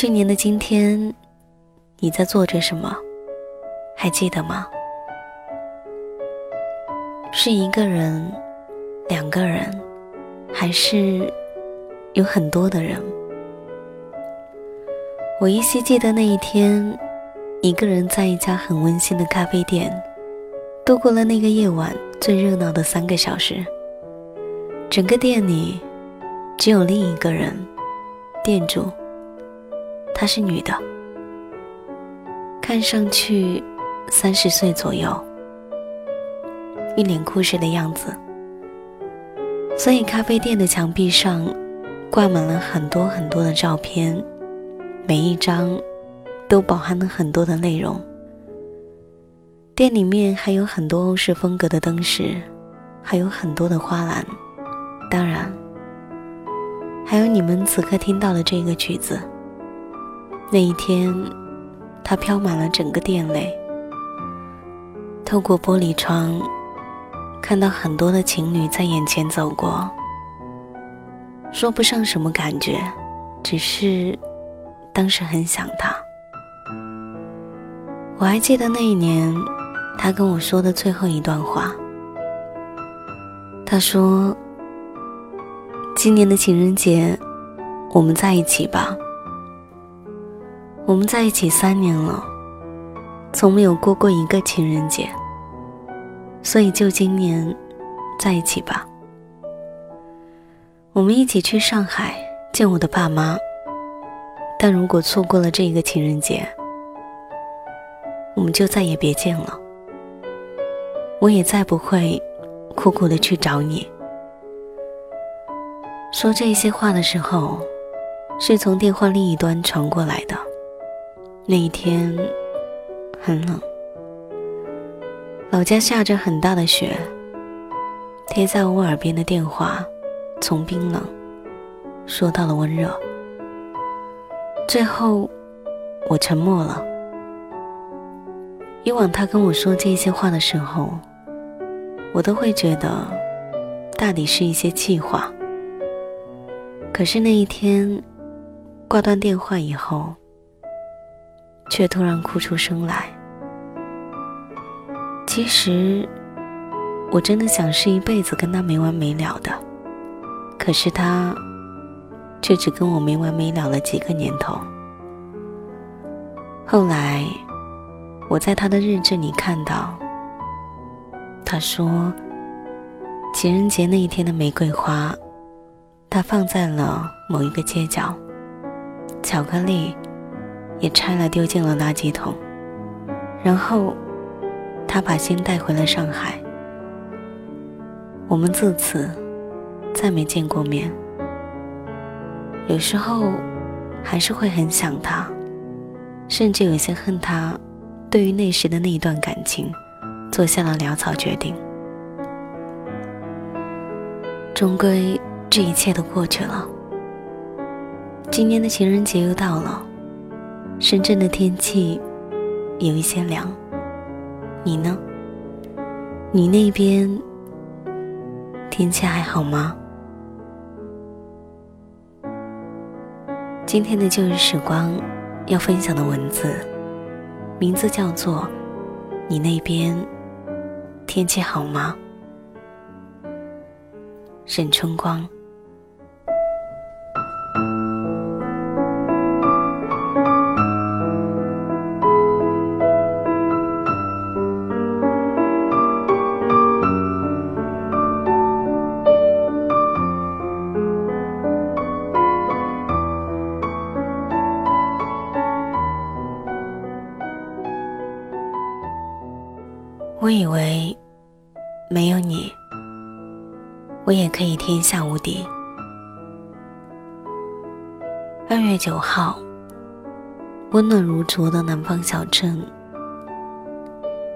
去年的今天，你在做着什么？还记得吗？是一个人、两个人，还是有很多的人？我依稀记得那一天，一个人在一家很温馨的咖啡店，度过了那个夜晚最热闹的三个小时。整个店里只有另一个人，店主。她是女的，看上去三十岁左右，一脸故事的样子。所以咖啡店的墙壁上挂满了很多很多的照片，每一张都饱含了很多的内容。店里面还有很多欧式风格的灯饰，还有很多的花篮，当然，还有你们此刻听到的这个曲子。那一天，它飘满了整个店内。透过玻璃窗，看到很多的情侣在眼前走过。说不上什么感觉，只是当时很想他。我还记得那一年，他跟我说的最后一段话。他说：“今年的情人节，我们在一起吧。”我们在一起三年了，从没有过过一个情人节，所以就今年在一起吧。我们一起去上海见我的爸妈，但如果错过了这一个情人节，我们就再也别见了。我也再不会苦苦的去找你。说这些话的时候，是从电话另一端传过来的。那一天很冷，老家下着很大的雪。贴在我耳边的电话，从冰冷说到了温热。最后，我沉默了。以往他跟我说这些话的时候，我都会觉得大抵是一些气话。可是那一天挂断电话以后。却突然哭出声来。其实，我真的想是一辈子跟他没完没了的，可是他，却只跟我没完没了了几个年头。后来，我在他的日志里看到，他说，情人节那一天的玫瑰花，他放在了某一个街角，巧克力。也拆了，丢进了垃圾桶。然后，他把心带回了上海。我们自此再没见过面。有时候，还是会很想他，甚至有些恨他，对于那时的那一段感情，做下了潦草决定。终归，这一切都过去了。今年的情人节又到了。深圳的天气有一些凉，你呢？你那边天气还好吗？今天的旧日时光要分享的文字，名字叫做《你那边天气好吗》？沈春光。我以为没有你，我也可以天下无敌。二月九号，温暖如昨的南方小镇，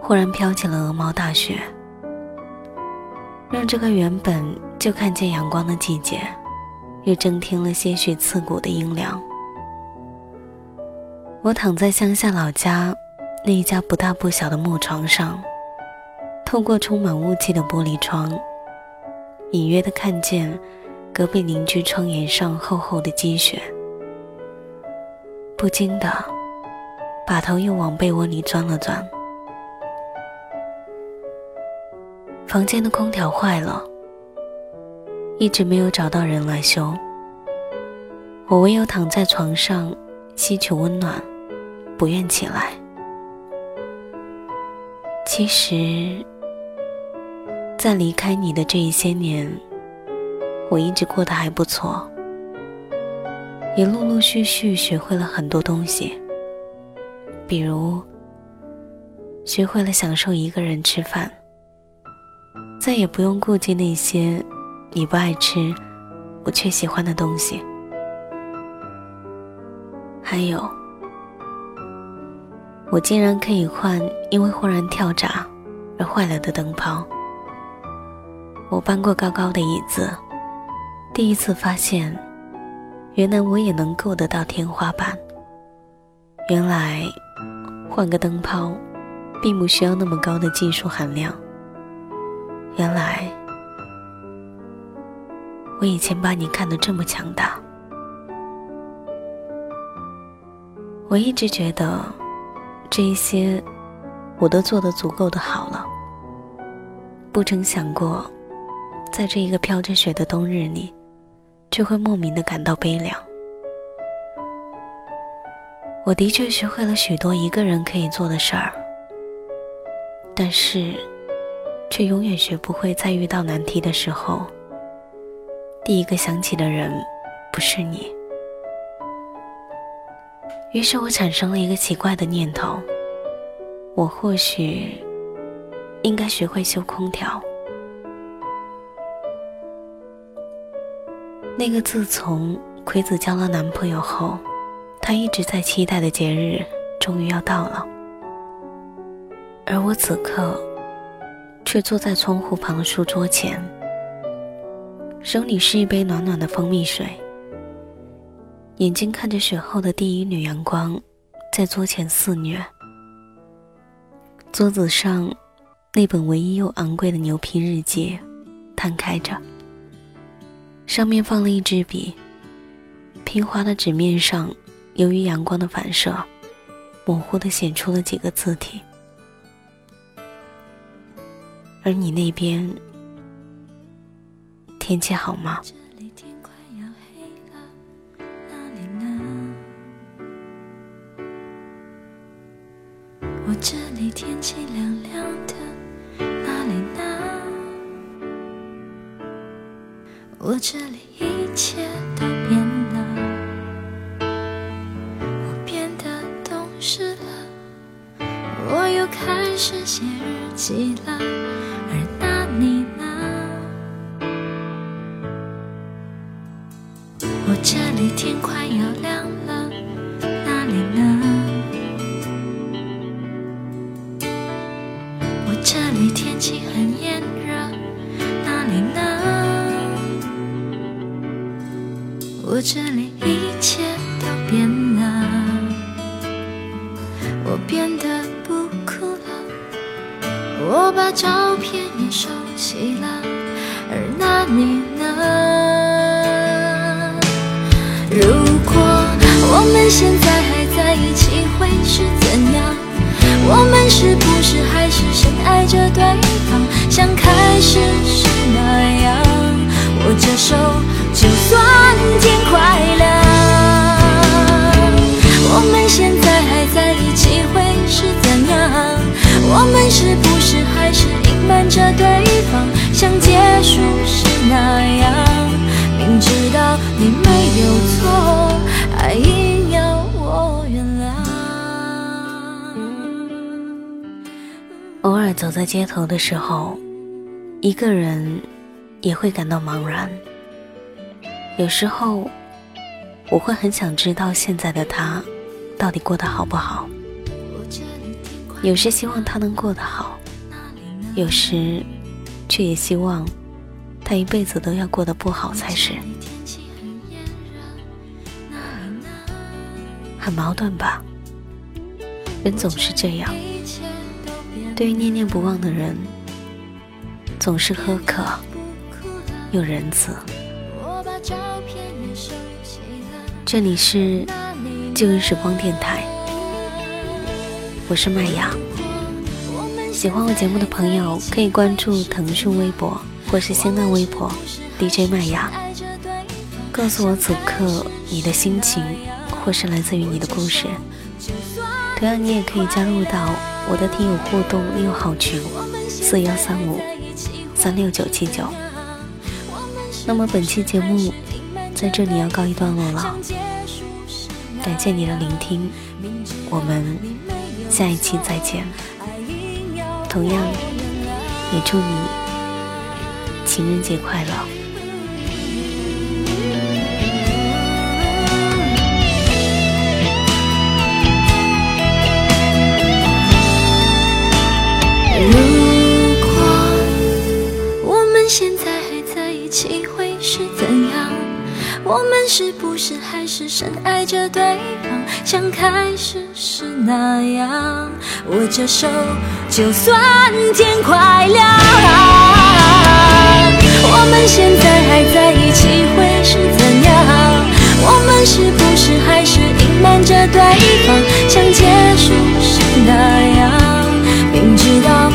忽然飘起了鹅毛大雪，让这个原本就看见阳光的季节，又增添了些许刺骨的阴凉。我躺在乡下老家那一家不大不小的木床上，透过充满雾气的玻璃窗，隐约的看见隔壁邻居窗沿上厚厚的积雪。不禁的，把头又往被窝里钻了钻。房间的空调坏了，一直没有找到人来修。我唯有躺在床上，吸取温暖，不愿起来。其实，在离开你的这一些年，我一直过得还不错。也陆陆续续学会了很多东西，比如学会了享受一个人吃饭，再也不用顾忌那些你不爱吃，我却喜欢的东西。还有，我竟然可以换因为忽然跳闸而坏了的灯泡。我搬过高高的椅子，第一次发现。原来我也能够得到天花板。原来换个灯泡，并不需要那么高的技术含量。原来我以前把你看得这么强大。我一直觉得这一些我都做得足够的好了，不曾想过，在这一个飘着雪的冬日里。却会莫名的感到悲凉。我的确学会了许多一个人可以做的事儿，但是，却永远学不会在遇到难题的时候，第一个想起的人不是你。于是我产生了一个奇怪的念头：我或许应该学会修空调。那个自从葵子交了男朋友后，她一直在期待的节日终于要到了，而我此刻却坐在窗户旁的书桌前，手里是一杯暖暖的蜂蜜水，眼睛看着雪后的第一缕阳光在桌前肆虐。桌子上那本唯一又昂贵的牛皮日记摊开着。上面放了一支笔，平滑的纸面上，由于阳光的反射，模糊的显出了几个字体。而你那边天气好吗？我这里天气凉我这里一切都变了，我变得懂事了，我又开始写日记了，而那你呢？我这里天快要亮了，那里呢？我这里天气很炎这里一切都变了，我变得不哭了，我把照片也收起了，而那你呢？如果我们现在还在一起，会是怎样？我们是不是还是深爱着对是不是还是隐瞒着对方，像结束时那样？明知道你没有错，还硬要我原谅。偶尔走在街头的时候，一个人也会感到茫然。有时候，我会很想知道现在的他到底过得好不好。有时希望他能过得好，有时却也希望他一辈子都要过得不好才是。很矛盾吧？人总是这样，对于念念不忘的人，总是苛刻又仁慈。这里是旧日时光电台，我是麦芽。喜欢我节目的朋友可以关注腾讯微博或是新浪微博 DJ 麦芽，告诉我此刻你的心情。或是来自于你的故事，同样你也可以加入到我的听友互动六号群四幺三五三六九七九。那么本期节目在这里要告一段落了，感谢你的聆听，我们下一期再见。同样也祝你情人节快乐。如果我们现在还在一起，会是怎样？我们是不是还是深爱着对方，像开始时那样握着手就算天快亮我们现在还在一起会是怎样我们是不是还是隐瞒着对方像结束时那样明知道